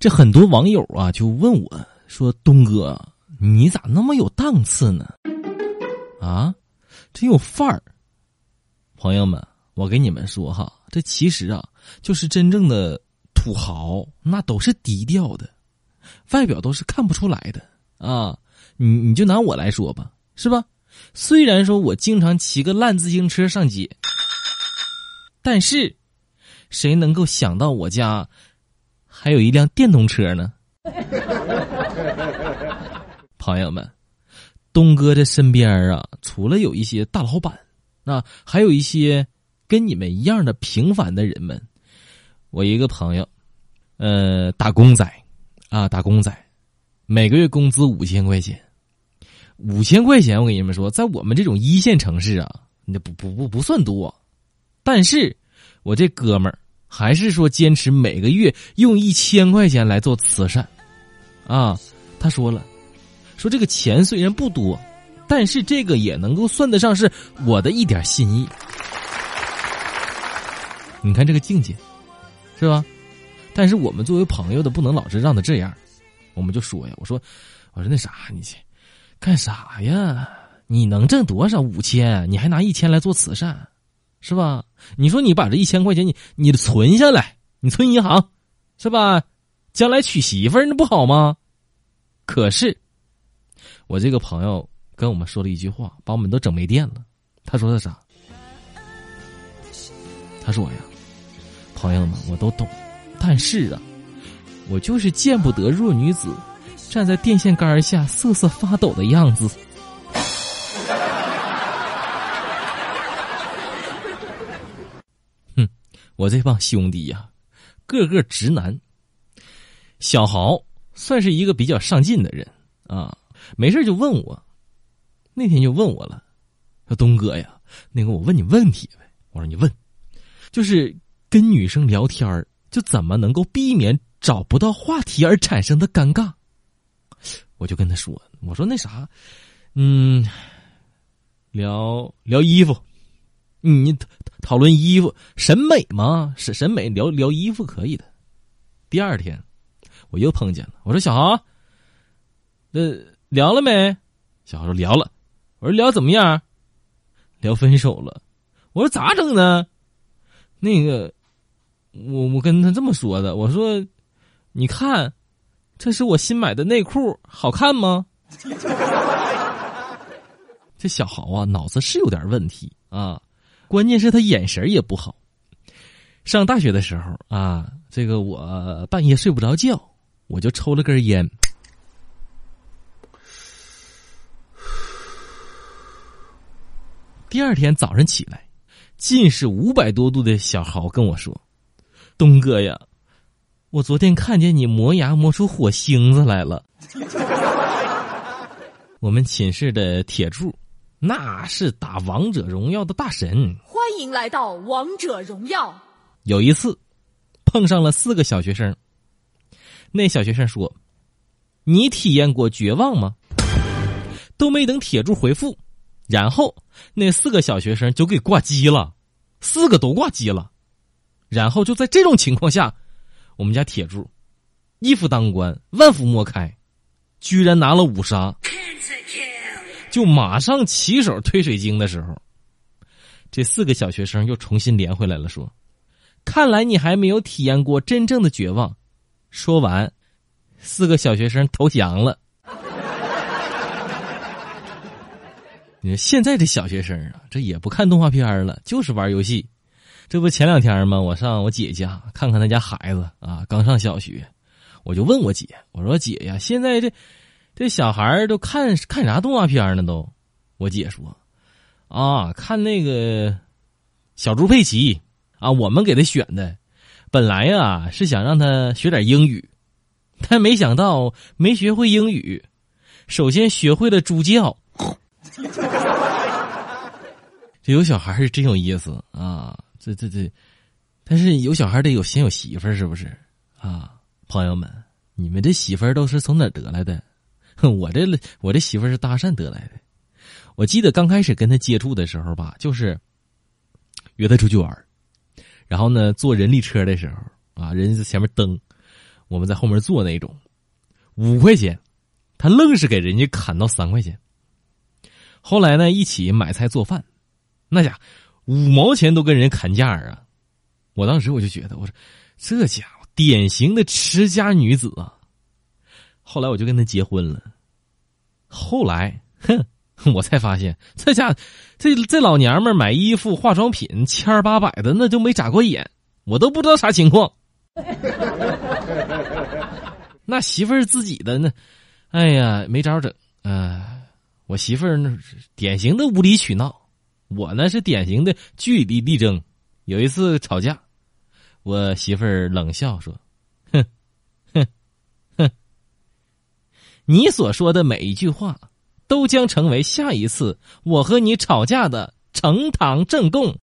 这很多网友啊就问我说：“东哥，你咋那么有档次呢？啊，真有范儿。”朋友们，我跟你们说哈，这其实啊，就是真正的土豪，那都是低调的，外表都是看不出来的啊。你你就拿我来说吧，是吧？虽然说我经常骑个烂自行车上街，但是谁能够想到我家？还有一辆电动车呢，朋友们，东哥这身边啊，除了有一些大老板，那，还有一些跟你们一样的平凡的人们。我一个朋友，呃，打工仔，啊，打工仔，每个月工资五千块钱，五千块钱，我跟你们说，在我们这种一线城市啊，那不不不不算多，但是我这哥们儿。还是说坚持每个月用一千块钱来做慈善，啊，他说了，说这个钱虽然不多，但是这个也能够算得上是我的一点心意。你看这个境界，是吧？但是我们作为朋友的，不能老是让他这样，我们就说呀，我说，我说那啥，你去干啥呀？你能挣多少？五千，你还拿一千来做慈善？是吧？你说你把这一千块钱你你存下来，你存银行，是吧？将来娶媳妇儿那不好吗？可是，我这个朋友跟我们说了一句话，把我们都整没电了。他说的啥？他说呀，朋友们，我都懂，但是啊，我就是见不得弱女子站在电线杆下瑟瑟发抖的样子。我这帮兄弟呀，个个直男。小豪算是一个比较上进的人啊，没事就问我。那天就问我了，说东哥呀，那个我问你问题呗。我说你问，就是跟女生聊天就怎么能够避免找不到话题而产生的尴尬？我就跟他说，我说那啥，嗯，聊聊衣服。你讨论衣服审美吗？审审美聊聊衣服可以的。第二天，我又碰见了。我说小豪，那聊了没？小豪说聊了。我说聊怎么样？聊分手了。我说咋整呢？那个，我我跟他这么说的。我说，你看，这是我新买的内裤，好看吗？这小豪啊，脑子是有点问题啊。关键是他眼神也不好。上大学的时候啊，这个我半夜睡不着觉，我就抽了根烟。第二天早上起来，近视五百多度的小豪跟我说：“东哥呀，我昨天看见你磨牙磨出火星子来了。”我们寝室的铁柱。那是打王者荣耀的大神。欢迎来到王者荣耀。有一次，碰上了四个小学生。那小学生说：“你体验过绝望吗？”都没等铁柱回复，然后那四个小学生就给挂机了，四个都挂机了。然后就在这种情况下，我们家铁柱一夫当关，万夫莫开，居然拿了五杀。就马上起手推水晶的时候，这四个小学生又重新连回来了，说：“看来你还没有体验过真正的绝望。”说完，四个小学生投降了。你说现在这小学生啊，这也不看动画片了，就是玩游戏。这不前两天吗？我上我姐家看看她家孩子啊，刚上小学，我就问我姐：“我说姐呀，现在这……”这小孩都看看啥动画片呢？都，我姐说，啊，看那个小猪佩奇啊，我们给他选的，本来呀是想让他学点英语，但没想到没学会英语，首先学会了猪叫。这有小孩是真有意思啊！这这这，但是有小孩得有先有媳妇儿，是不是啊？朋友们，你们这媳妇儿都是从哪得来的？哼 我这我这媳妇是搭讪得来的。我记得刚开始跟他接触的时候吧，就是约他出去玩然后呢，坐人力车的时候啊，人家在前面蹬，我们在后面坐那种，五块钱，他愣是给人家砍到三块钱。后来呢，一起买菜做饭，那家五毛钱都跟人砍价啊！我当时我就觉得，我说这家伙典型的持家女子啊。后来我就跟他结婚了。后来，哼，我才发现这家这这老娘们买衣服、化妆品千儿八百的，那就没眨过眼，我都不知道啥情况。那媳妇儿自己的呢？哎呀，没招整啊！我媳妇儿那典型的无理取闹，我呢是典型的据理力争。有一次吵架，我媳妇儿冷笑说：“哼，哼，哼，你所说的每一句话，都将成为下一次我和你吵架的呈堂证供。”